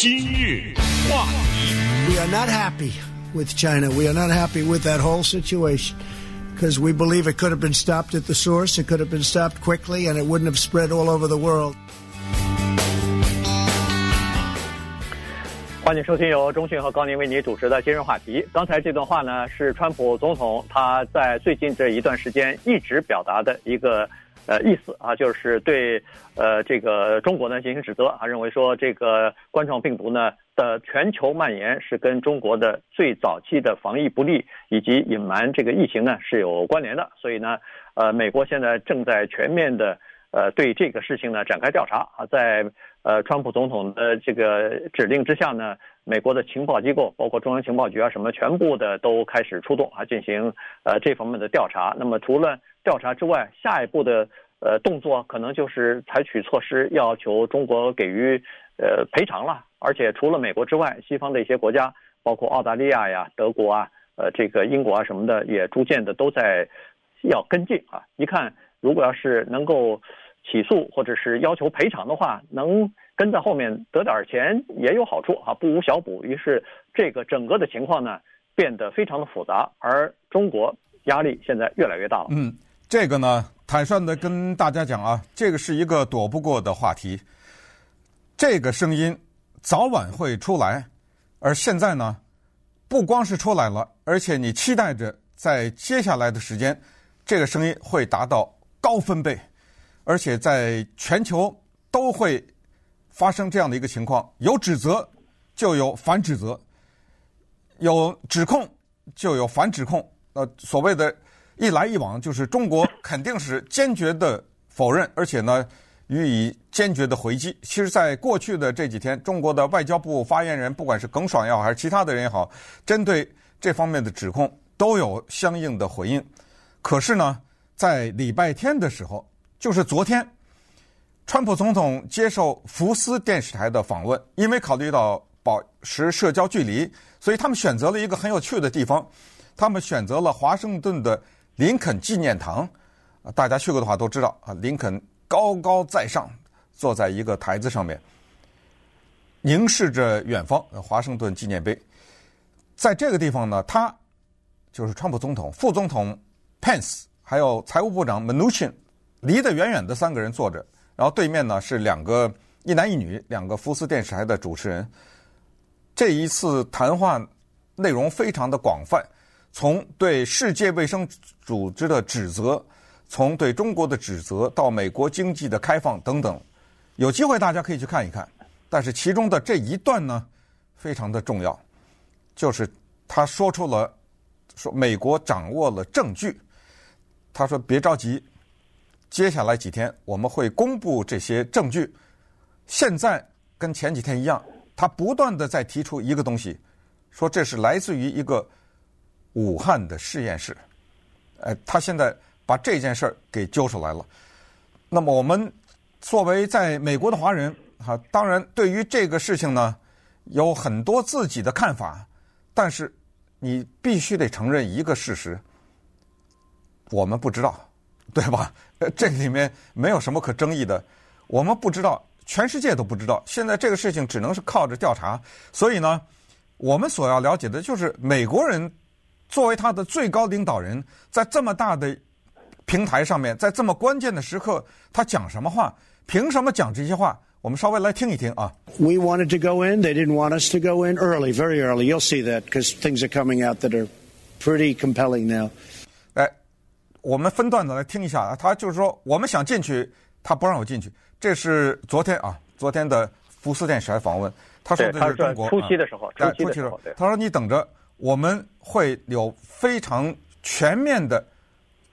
今日话题。We are not happy with China. We are not happy with that whole situation because we believe it could have been stopped at the source. It could have been stopped quickly and it wouldn't have spread all over the world. 欢迎收听由中讯和高宁为你主持的今日话题。刚才这段话呢，是川普总统他在最近这一段时间一直表达的一个。 呃，意思啊，就是对呃这个中国呢进行指责啊，认为说这个冠状病毒呢的全球蔓延是跟中国的最早期的防疫不力以及隐瞒这个疫情呢是有关联的，所以呢，呃，美国现在正在全面的呃对这个事情呢展开调查啊，在呃川普总统的这个指令之下呢，美国的情报机构包括中央情报局啊什么全部的都开始出动啊进行呃这方面的调查。那么除了调查之外，下一步的呃动作可能就是采取措施，要求中国给予呃赔偿了。而且除了美国之外，西方的一些国家，包括澳大利亚呀、德国啊、呃这个英国啊什么的，也逐渐的都在要跟进啊。一看，如果要是能够起诉或者是要求赔偿的话，能跟在后面得点钱也有好处啊，不无小补。于是这个整个的情况呢，变得非常的复杂，而中国压力现在越来越大了。嗯。这个呢，坦率的跟大家讲啊，这个是一个躲不过的话题。这个声音早晚会出来，而现在呢，不光是出来了，而且你期待着在接下来的时间，这个声音会达到高分贝，而且在全球都会发生这样的一个情况：有指责就有反指责，有指控就有反指控。呃，所谓的。一来一往，就是中国肯定是坚决的否认，而且呢，予以坚决的回击。其实，在过去的这几天，中国的外交部发言人，不管是耿爽也好，还是其他的人也好，针对这方面的指控都有相应的回应。可是呢，在礼拜天的时候，就是昨天，川普总统接受福斯电视台的访问，因为考虑到保持社交距离，所以他们选择了一个很有趣的地方，他们选择了华盛顿的。林肯纪念堂，大家去过的话都知道啊。林肯高高在上，坐在一个台子上面，凝视着远方。华盛顿纪念碑，在这个地方呢，他就是川普总统、副总统 Pence，还有财务部长 Mnuchin，离得远远的三个人坐着。然后对面呢是两个一男一女，两个福斯电视台的主持人。这一次谈话内容非常的广泛。从对世界卫生组织的指责，从对中国的指责到美国经济的开放等等，有机会大家可以去看一看。但是其中的这一段呢，非常的重要，就是他说出了说美国掌握了证据。他说别着急，接下来几天我们会公布这些证据。现在跟前几天一样，他不断的在提出一个东西，说这是来自于一个。武汉的实验室，呃，他现在把这件事儿给揪出来了。那么，我们作为在美国的华人，哈，当然对于这个事情呢，有很多自己的看法。但是，你必须得承认一个事实：我们不知道，对吧？这里面没有什么可争议的。我们不知道，全世界都不知道。现在这个事情只能是靠着调查。所以呢，我们所要了解的就是美国人。作为他的最高领导人，在这么大的平台上面，在这么关键的时刻，他讲什么话？凭什么讲这些话？我们稍微来听一听啊。We wanted to go in, they didn't want us to go in early, very early. You'll see that because things are coming out that are pretty compelling now. 哎，我们分段的来听一下啊。他就是说，我们想进去，他不让我进去。这是昨天啊，昨天的福斯电视台访问，他说的是中国初期的时候，初期的时候，他说你等着。我们会有非常全面的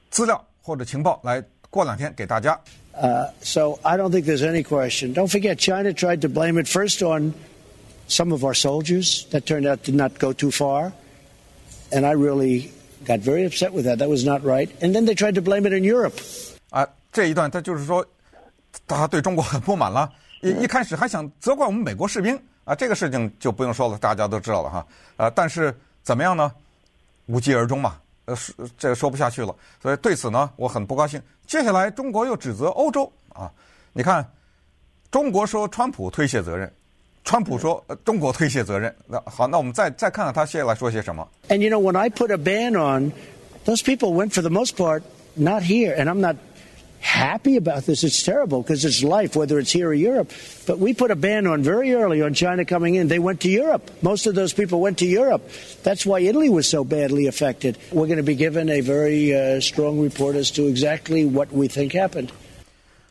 资料或者情报来过两天给大家。Uh, so I don't think there's any question. Don't forget, China tried to blame it first on some of our soldiers. That turned out to not go too far. And I really got very upset with that. That was not right. And then they tried to blame it in Europe. 啊，这一段他就是说，他对中国很不满了。一一开始还想责怪我们美国士兵啊，这个事情就不用说了，大家都知道了哈。啊，但是。怎么样呢？无疾而终嘛，呃，这个说不下去了。所以对此呢，我很不高兴。接下来，中国又指责欧洲啊，你看，中国说川普推卸责任，川普说中国推卸责任。那好，那我们再再看看他接下来说些什么。And you know, when I put a ban on, those people went for the most part not here, and I'm not happy about this. It's terrible because it's life, whether it's here or Europe. But we put a ban on very early on China coming in. They went to Europe. Most of those people went to Europe. That's why Italy was so badly affected. We're going to be given a very uh, strong report as to exactly what we think happened.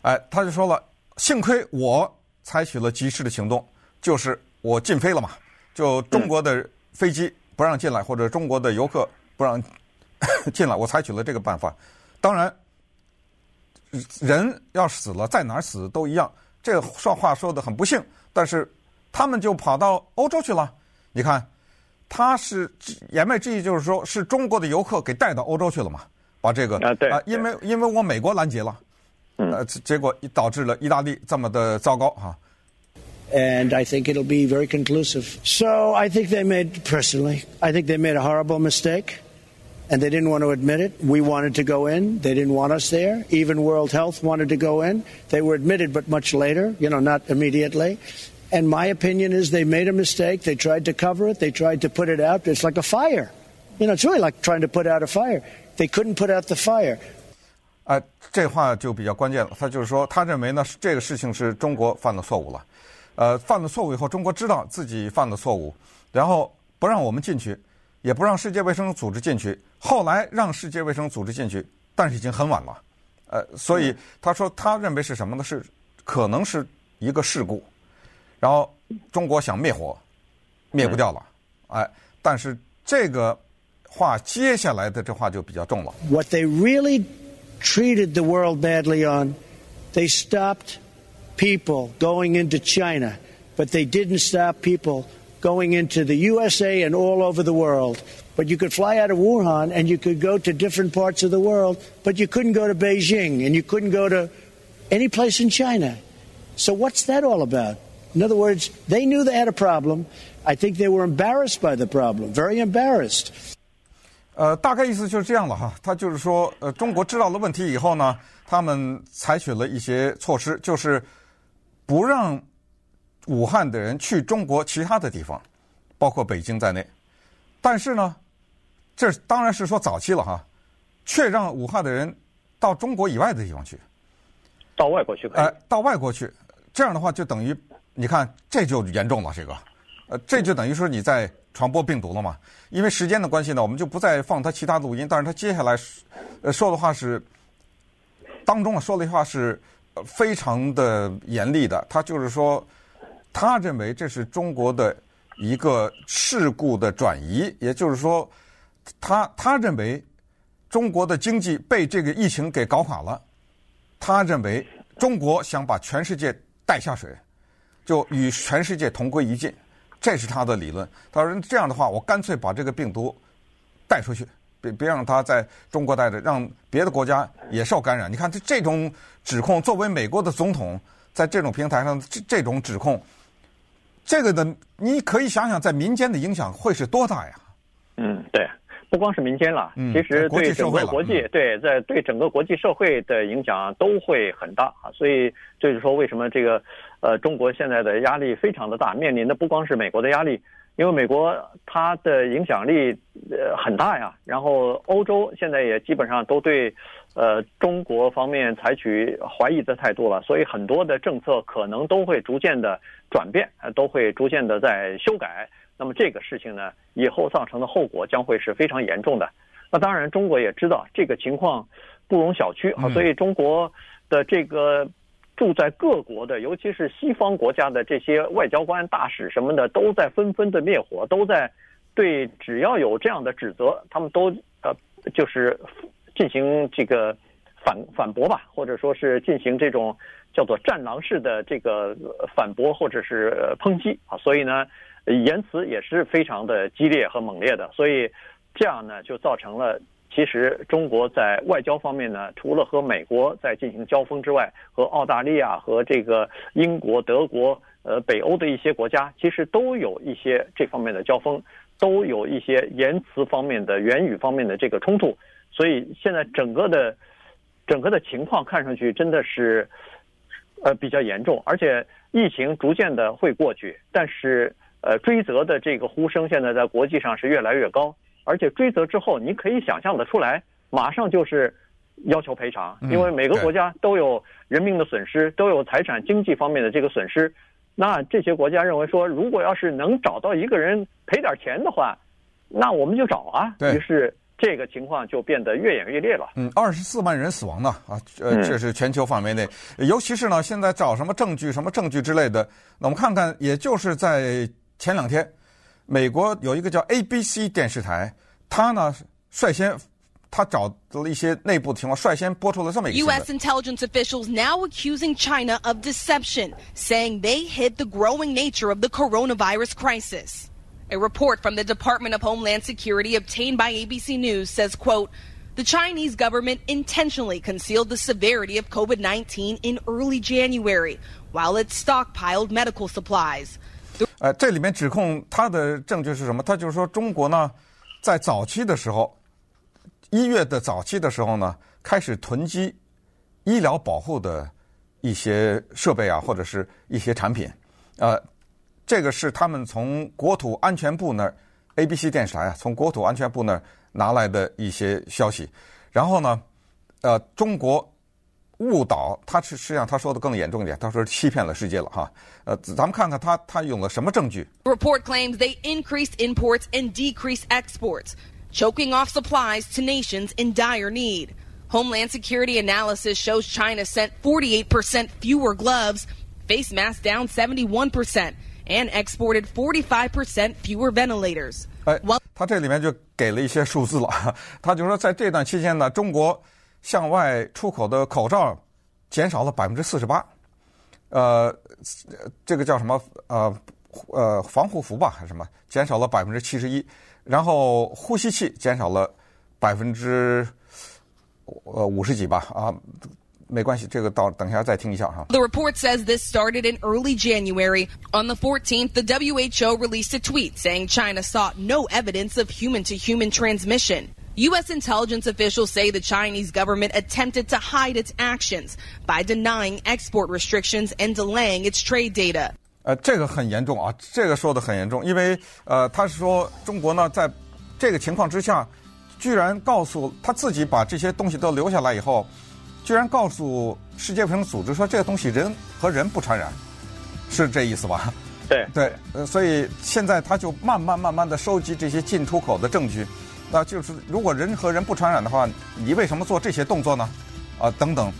哎，他就说了，幸亏我采取了及时的行动， 就是我禁飞了嘛，就中国的飞机不让进来，或者中国的游客不让 进来，我采取了这个办法。当然。人要死了，在哪儿死都一样。这个说话说的很不幸，但是他们就跑到欧洲去了。你看，他是言外之意就是说，是中国的游客给带到欧洲去了嘛？把这个啊，对啊，因为因为我美国拦截了，呃，结果导致了意大利这么的糟糕哈。And I think it'll be very conclusive. So I think they made, personally, I think they made a horrible mistake. and they didn't want to admit it. We wanted to go in. They didn't want us there. Even World Health wanted to go in. They were admitted, but much later, you know, not immediately. And my opinion is they made a mistake. They tried to cover it. They tried to put it out. It's like a fire. You know, it's really like trying to put out a fire. They couldn't put out the fire. 啊、呃，这话就比较关键了。他就是说，他认为呢，这个事情是中国犯了错误了。 呃，犯了错误以后，中国知道自己犯了错误，然后不让我们进去。也不让世界卫生组织进去，后来让世界卫生组织进去，但是已经很晚了，呃，所以他说他认为是什么呢？是可能是一个事故，然后中国想灭火，灭不掉了，哎，但是这个话接下来的这话就比较重了。What they really treated the world badly on, they stopped people going into China, but they didn't stop people. going into the USA and all over the world. But you could fly out of Wuhan and you could go to different parts of the world, but you couldn't go to Beijing and you couldn't go to any place in China. So what's that all about? In other words, they knew they had a problem. I think they were embarrassed by the problem, very embarrassed. 呃，大概意思就是这样了哈。他就是说，呃，中国知道了问题以后呢，他们采取了一些措施，就是 不让武汉的人去中国其他的地方，包括北京在内，但是呢，这当然是说早期了哈，却让武汉的人到中国以外的地方去，到外国去，哎、呃，到外国去，这样的话就等于，你看这就严重了，这个，呃，这就等于说你在传播病毒了嘛。因为时间的关系呢，我们就不再放他其他录音，但是他接下来，呃，说的话是，当中啊说的话是非常的严厉的，他就是说。他认为这是中国的一个事故的转移，也就是说，他他认为中国的经济被这个疫情给搞垮了。他认为中国想把全世界带下水，就与全世界同归于尽，这是他的理论。他说这样的话，我干脆把这个病毒带出去，别别让他在中国待着，让别的国家也受感染。你看这这种指控，作为美国的总统，在这种平台上这这种指控。这个的，你可以想想，在民间的影响会是多大呀？嗯，对，不光是民间了，其实对整个国际，对在对整个国际社会的影响都会很大啊。所以这就是说，为什么这个呃，中国现在的压力非常的大，面临的不光是美国的压力，因为美国它的影响力呃很大呀。然后欧洲现在也基本上都对呃中国方面采取怀疑的态度了，所以很多的政策可能都会逐渐的。转变都会逐渐的在修改，那么这个事情呢，以后造成的后果将会是非常严重的。那当然，中国也知道这个情况不容小觑啊，所以中国的这个住在各国的，尤其是西方国家的这些外交官、大使什么的，都在纷纷的灭火，都在对只要有这样的指责，他们都呃就是进行这个反 反驳吧，或者说是进行这种。叫做战狼式的这个反驳或者是抨击啊，所以呢，言辞也是非常的激烈和猛烈的，所以这样呢就造成了，其实中国在外交方面呢，除了和美国在进行交锋之外，和澳大利亚和这个英国、德国、呃北欧的一些国家，其实都有一些这方面的交锋，都有一些言辞方面的、言语方面的这个冲突，所以现在整个的整个的情况看上去真的是。呃，比较严重，而且疫情逐渐的会过去，但是呃，追责的这个呼声现在在国际上是越来越高，而且追责之后，你可以想象得出来，马上就是要求赔偿，因为每个国家都有人命的损失，都有财产经济方面的这个损失。那这些国家认为说，如果要是能找到一个人赔点钱的话，那我们就找啊。于是这个情况就变得越演越烈了。嗯，二十四万人死亡呢啊，呃，这是全球范围内，尤其是呢，现在找什么证据、什么证据之类的。那我们看看，也就是在前两天，美国有一个叫 ABC 电视台，他呢率先。他找到了一些内部情况，率先播出了这么一个 U.S. intelligence officials now accusing China of deception, saying they hid the growing nature of the coronavirus crisis. A report from the Department of Homeland Security obtained by ABC News says, quote, the Chinese government intentionally concealed the severity of COVID-19 in early January, while it stockpiled medical supplies. 呃，这里面指控他的证据是什么？他就是说，中国呢，在早期的时候。一月的早期的时候呢，开始囤积医疗保护的一些设备啊，或者是一些产品，呃，这个是他们从国土安全部那儿，ABC 电视台啊，从国土安全部那儿拿来的一些消息。然后呢，呃，中国误导，他是实际上他说的更严重一点，他说欺骗了世界了哈。呃，咱们看看他他用了什么证据。Report claims they increased imports and decreased exports. choking off supplies to nations in dire need. Homeland Security analysis shows China sent 48% fewer gloves, face masks down 71%, and exported 45% fewer ventilators. 哎，他这里面就给了一些数字了。他就说，在这段期间呢，中国向外出口的口罩减少了百分之四十八。呃，这个叫什么？呃呃，防护服吧，还是什么？减少了百分之七十一。然后呼吸器减少了百分之呃五十几吧啊，没关系，这个到等一下再听一下哈。The report says this started in early January. On the 14th, the WHO released a tweet saying China saw no evidence of human-to-human transmission. U.S. intelligence officials say the Chinese government attempted to hide its actions by denying export restrictions and delaying its trade data. 呃，这个很严重啊，这个说的很严重，因为呃，他是说中国呢，在这个情况之下，居然告诉他自己把这些东西都留下来以后，居然告诉世界卫生组织说这个东西人和人不传染，是这意思吧？对对，呃，所以现在他就慢慢慢慢的收集这些进出口的证据， 那就是如果人和人不传染的话，你为什么做这些动作呢？啊，等等，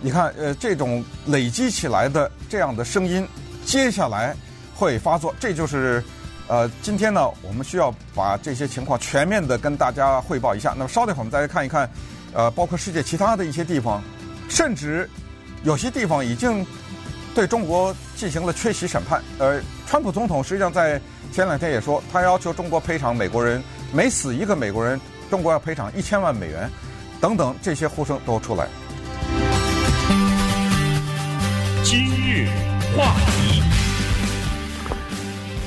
你看，呃，这种累积起来的这样的声音。接下来会发作，这就是，呃，今天呢，我们需要把这些情况全面的跟大家汇报一下。那么稍等会儿我们再来看一看，呃，包括世界其他的一些地方，甚至有些地方已经对中国进行了缺席审判。呃，川普总统实际上在前两天也说，他要求中国赔偿美国人每死一个美国人，中国要赔偿一千万美元，等等这些呼声都出来。今日话题。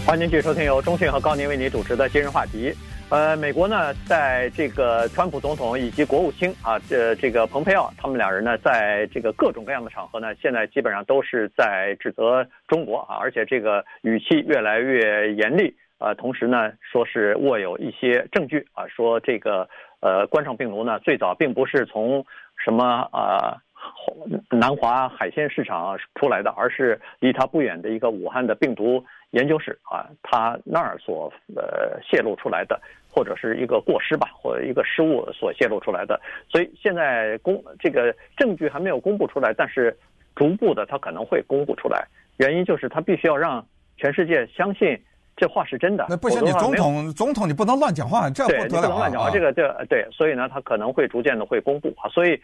欢迎继续收听由中讯和高宁为您主持的今日话题。呃，美国呢，在这个川普总统以及国务卿啊，这这个蓬佩奥他们两人呢，在这个各种各样的场合呢，现在基本上都是在指责中国啊，而且这个语气越来越严厉呃。同时呢，说是握有一些证据啊，说这个呃冠状病毒呢，最早并不是从什么啊南华海鲜市场出来的，而是离它不远的一个武汉的病毒。研究室啊，他那儿所呃泄露出来的，或者是一个过失吧，或一个失误所泄露出来的，所以现在公这个证据还没有公布出来，但是逐步的他可能会公布出来。原因就是他必须要让全世界相信这话是真的。那不行，你总统总统你不能乱讲话，这不得了啊！对，你不能乱讲话，这个这对，所以呢，他可能会逐渐的会公布啊。所以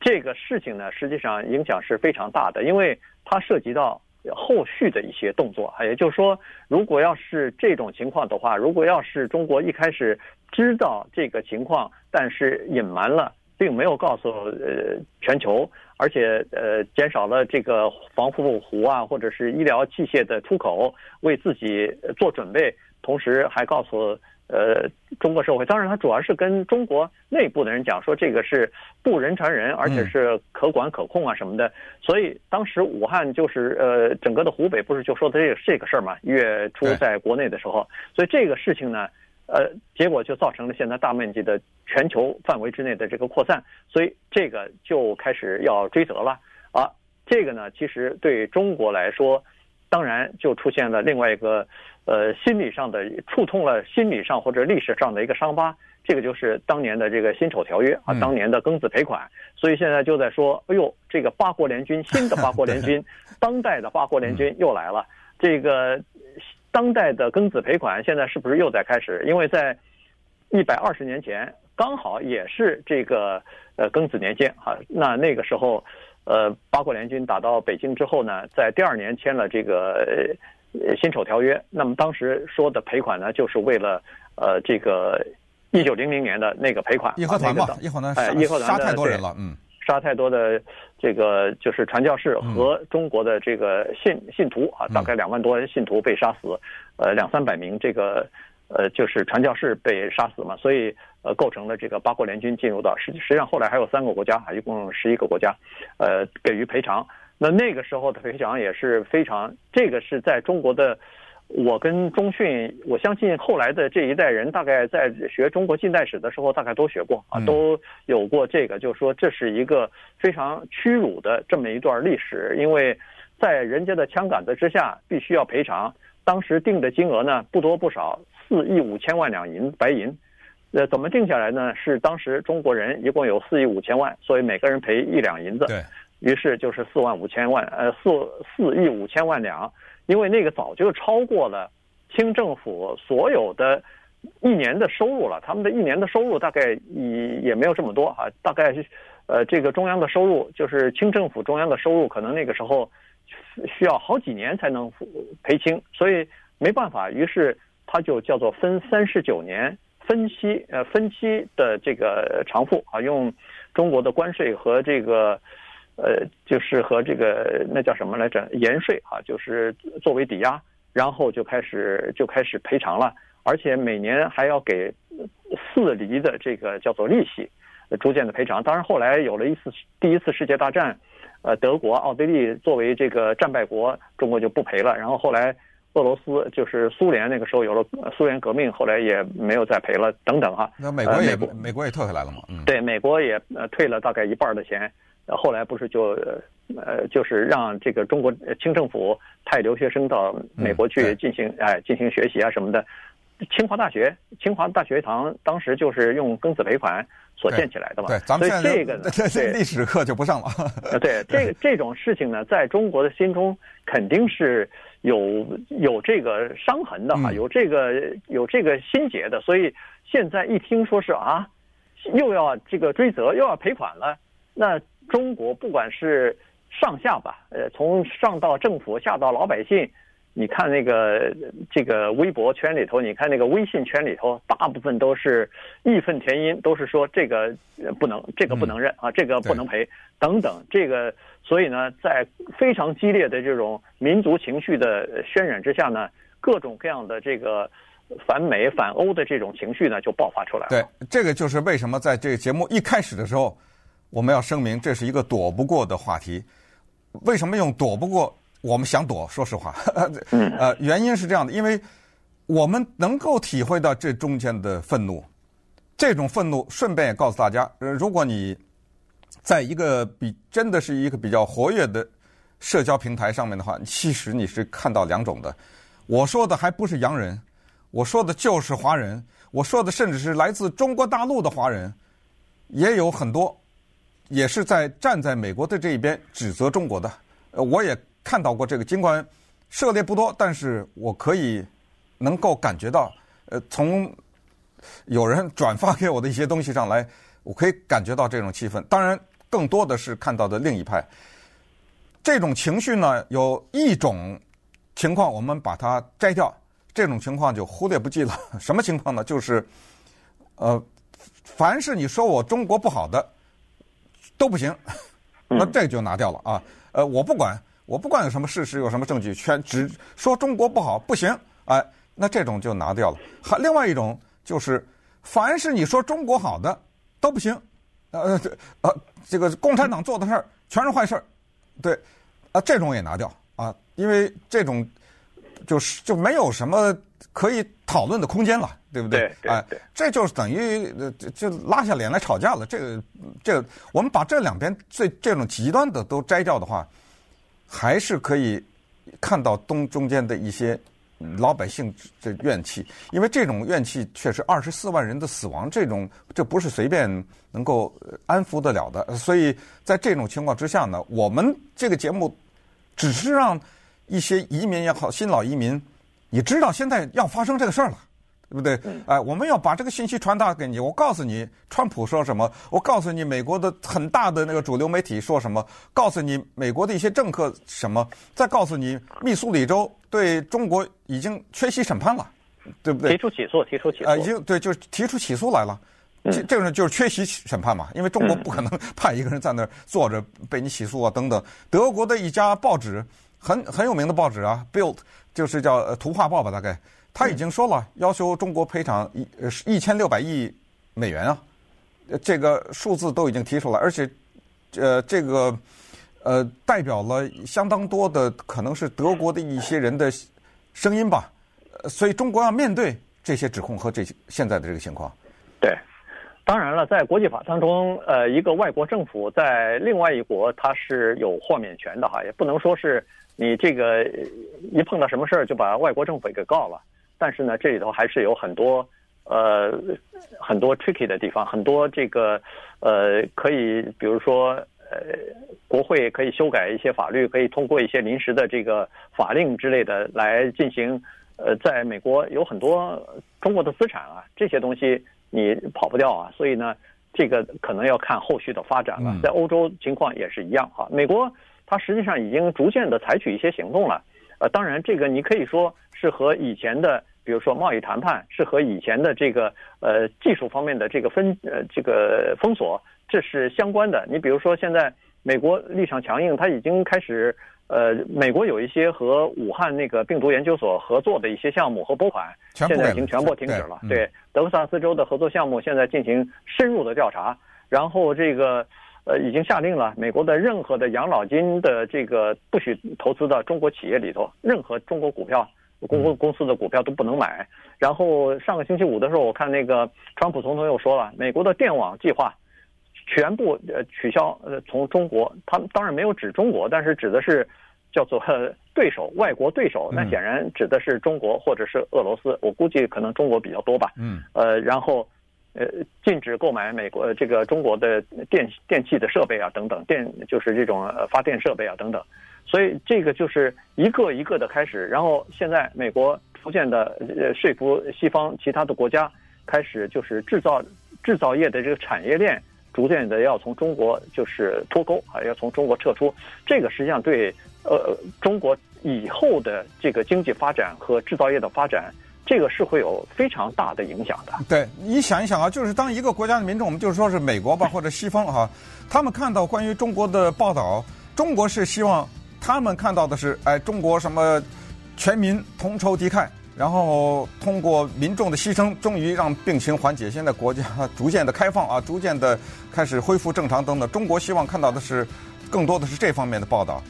这个事情呢，实际上影响是非常大的，因为它涉及到。后续的一些动作，也就是说，如果要是这种情况的话，如果要是中国一开始知道这个情况，但是隐瞒了并没有告诉呃全球，而且呃减少了这个防护服啊或者是医疗器械的出口，为自己做准备，同时还告诉。呃，中国社会当然，它主要是跟中国内部的人讲说，这个是不人传人，而且是可管可控啊什么的。所以当时武汉就是呃，整个的湖北不是就说的这个这个事儿嘛？一月初在国内的时候，所以这个事情呢，呃，结果就造成了现在大面积的全球范围之内的这个扩散，所以这个就开始要追责了啊。这个呢，其实对中国来说，当然就出现了另外一个。呃，心理上的触痛了心理上或者历史上的一个伤疤，这个就是当年的这个辛丑条约啊，当年的庚子赔款。所以现在就在说，哎呦，这个八国联军，新的八国联军，当代的八国联军又来了。这个当代的庚子赔款现在是不是又在开始？因为在一百二十年前，刚好也是这个呃庚子年间啊，那那个时候，呃，八国联军打到北京之后呢，在第二年签了这个。辛丑条约，那么当时说的赔款呢，就是为了呃这个一九零零年的那个赔款。义和团嘛，义和团哎，义和团杀太多人了，嗯，杀太多的这个就是传教士和中国的这个信信徒啊，大概两万多信徒被杀死，呃两三百名这个呃就是传教士被杀死嘛，所以呃构成了这个八国联军进入到实际实际上后来还有三个国家啊，一共十一个国家，呃给予赔偿。那那个时候的赔偿也是非常，这个是在中国的，我跟中训，我相信后来的这一代人，大概在学中国近代史的时候，大概都学过啊，都有过这个，就是说这是一个非常屈辱的这么一段历史，因为在人家的枪杆子之下，必须要赔偿。当时定的金额呢，不多不少，四亿五千万两银白银。呃，怎么定下来呢？是当时中国人一共有四亿五千万，所以每个人赔一两银子。对。于是就是四万五千万，呃，四四亿五千万两，因为那个早就超过了清政府所有的一年的收入了。他们的一年的收入大概也也没有这么多啊，大概呃，这个中央的收入就是清政府中央的收入，可能那个时候需要好几年才能赔清，所以没办法。于是他就叫做分三十九年分期，呃，分期的这个偿付啊，用中国的关税和这个。呃，就是和这个那叫什么来着？盐税啊，就是作为抵押，然后就开始就开始赔偿了，而且每年还要给四厘的这个叫做利息，逐渐的赔偿。当然后来有了一次第一次世界大战，呃，德国、奥地利作为这个战败国，中国就不赔了。然后后来俄罗斯就是苏联那个时候有了苏联革命，后来也没有再赔了，等等哈。那美国也美国也退回来了嘛？嗯，对，美国也呃退了大概一半的钱。后来不是就呃，就是让这个中国清政府派留学生到美国去进行哎进行学习啊什么的。清华大学，清华大学堂当时就是用庚子赔款所建起来的嘛。对，咱们所以这个呢，这历史课就不上了。对，这这种事情呢，在中国的心中肯定是有有这个伤痕的哈，有这个有这个心结的。所以现在一听说是啊，又要这个追责，又要赔款了，那。中国不管是上下吧，呃，从上到政府，下到老百姓，你看那个这个微博圈里头，你看那个微信圈里头，大部分都是义愤填膺，都是说这个不能，这个不能认啊，这个不能赔等等。这个，所以呢，在非常激烈的这种民族情绪的渲染之下呢，各种各样的这个反美反欧的这种情绪呢，就爆发出来了。对，这个就是为什么在这个节目一开始的时候。我们要声明，这是一个躲不过的话题。为什么用躲不过？我们想躲，说实话，呃，原因是这样的，因为我们能够体会到这中间的愤怒。这种愤怒，顺便也告诉大家，呃如果你在一个比真的是一个比较活跃的社交平台上面的话，其实你是看到两种的。我说的还不是洋人，我说的就是华人，我说的甚至是来自中国大陆的华人，也有很多。也是在站在美国的这一边指责中国的，呃，我也看到过这个，尽管涉猎不多，但是我可以能够感觉到，呃，从有人转发给我的一些东西上来，我可以感觉到这种气氛。当然，更多的是看到的另一派，这种情绪呢，有一种情况我们把它摘掉，这种情况就忽略不计了。什么情况呢？就是，呃，凡是你说我中国不好的。都不行，那这就拿掉了啊。呃，我不管，我不管有什么事实，有什么证据，全只说中国不好，不行，哎，那这种就拿掉了。还另外一种就是，凡是你说中国好的都不行，呃呃，这个共产党做的事儿全是坏事儿，对，啊，这种也拿掉啊，因为这种就是就没有什么可以讨论的空间了，对不对？对对对哎，这就是等于就拉下脸来吵架了。这个这个，我们把这两边最这种极端的都摘掉的话，还是可以看到东中间的一些老百姓的怨气，因为这种怨气确实二十四万人的死亡，这种这不是随便能够安抚得了的。所以在这种情况之下呢，我们这个节目只是让一些移民也好，新老移民，你知道现在要发生这个事儿了。对不对？哎，我们要把这个信息传达给你。我告诉你，川普说什么？我告诉你，美国的很大的那个主流媒体说什么？告诉你，美国的一些政客什么？再告诉你，密苏里州对中国已经缺席审判了，对不对？提出起诉，提出起诉。啊，已经对，就是提出起诉来了。这这个人就是缺席审判嘛，因为中国不可能派一个人在那儿坐着被你起诉啊，等等。德国的一家报纸，很很有名的报纸啊，Build 就是叫图画报吧，大概。他已经说了，要求中国赔偿一呃一千六百亿美元啊，这个数字都已经提出来，而且，呃，这个呃代表了相当多的可能是德国的一些人的声音吧，所以中国要面对这些指控和这些现在的这个情况。当然了，在国际法当中，呃，一个外国政府在另外一国，它是有豁免权的哈，也不能说是你这个一碰到什么事儿就把外国政府给告了。但是呢，这里头还是有很多呃很多 tricky 的地方，很多这个呃可以，比如说呃国会可以修改一些法律，可以通过一些临时的这个法令之类的来进行。呃，在美国有很多中国的资产啊，这些东西你跑不掉啊，所以呢，这个可能要看后续的发展了。在欧洲情况也是一样哈，美国它实际上已经逐渐的采取一些行动了。呃，当然这个你可以说。是和以前的，比如说贸易谈判，是和以前的这个呃技术方面的这个分呃这个封锁，这是相关的。你比如说现在美国立场强硬，它已经开始呃，美国有一些和武汉那个病毒研究所合作的一些项目和拨款，现在已经全部停止了。对，对，德克萨斯州的合作项目现在进行深入的调查，然后这个呃已经下令了，美国的任何的养老金的这个不许投资到中国企业里头，任何中国股票。公公公司的股票都不能买。然后上个星期五的时候，我看那个川普总统又说了，美国的电网计划全部呃取消。呃，从中国，他们当然没有指中国，但是指的是叫做 对手，外国对手。那显然指的是中国或者是俄罗斯。我估计可能中国比较多吧。嗯。呃，然后呃，禁止购买美国这个中国的电电器的设备啊，等等，电就是这种呃发电设备啊，等等。所以这个就是一个一个的开始，然后现在美国逐渐的呃说服西方其他的国家，开始就是制造制造业的这个产业链逐渐的要从中国就是脱钩啊，要从中国撤出。这个实际上对呃中国以后的这个经济发展和制造业的发展，这个是会有非常大的影响的。对，你想一想啊，就是当一个国家的民众，我们就是说是美国吧或者西方哈，他们看到关于中国的报道，中国是希望。他们看到的是，哎，中国什么全民同仇敌忾，然后通过民众的牺牲，终于让病情缓解。现在国家逐渐的开放啊，逐渐的开始恢复正常等等。中国希望看到的是更多的是这方面的报道。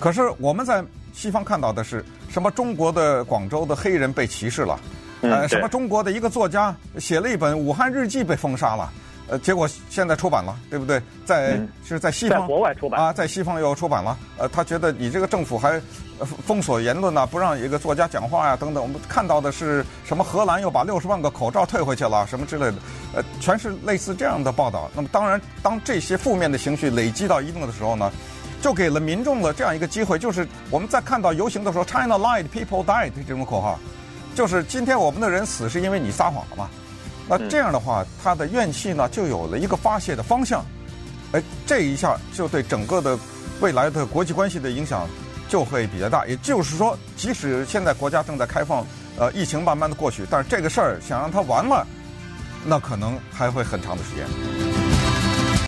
可是我们在西方看到的是什么？中国的广州的黑人被歧视了，呃，什么中国的一个作家写了一本《武汉日记》被封杀了。呃，结果现在出版了，对不对？在是在西方，在国外出版啊，在西方又出版了。呃，他觉得你这个政府还封锁言论呢，不让一个作家讲话呀，等等。我们看到的是什么？荷兰又把六十万个口罩退回去了，什么之类的。呃，全是类似这样的报道。那么，当然，当这些负面的情绪累积到一定的时候呢，就给了民众了这样一个机会，就是我们在看到游行的时候，China lied, people died 这种口号，就是今天我们的人死是因为你撒谎了嘛。那这样的话，他的怨气呢就有了一个发泄的方向，哎，这一下就对整个的未来的国际关系的影响就会比较大。也就是说，即使现在国家正在开放，呃，疫情慢慢的过去，但是这个事儿想让它完了，那可能还会很长的时间。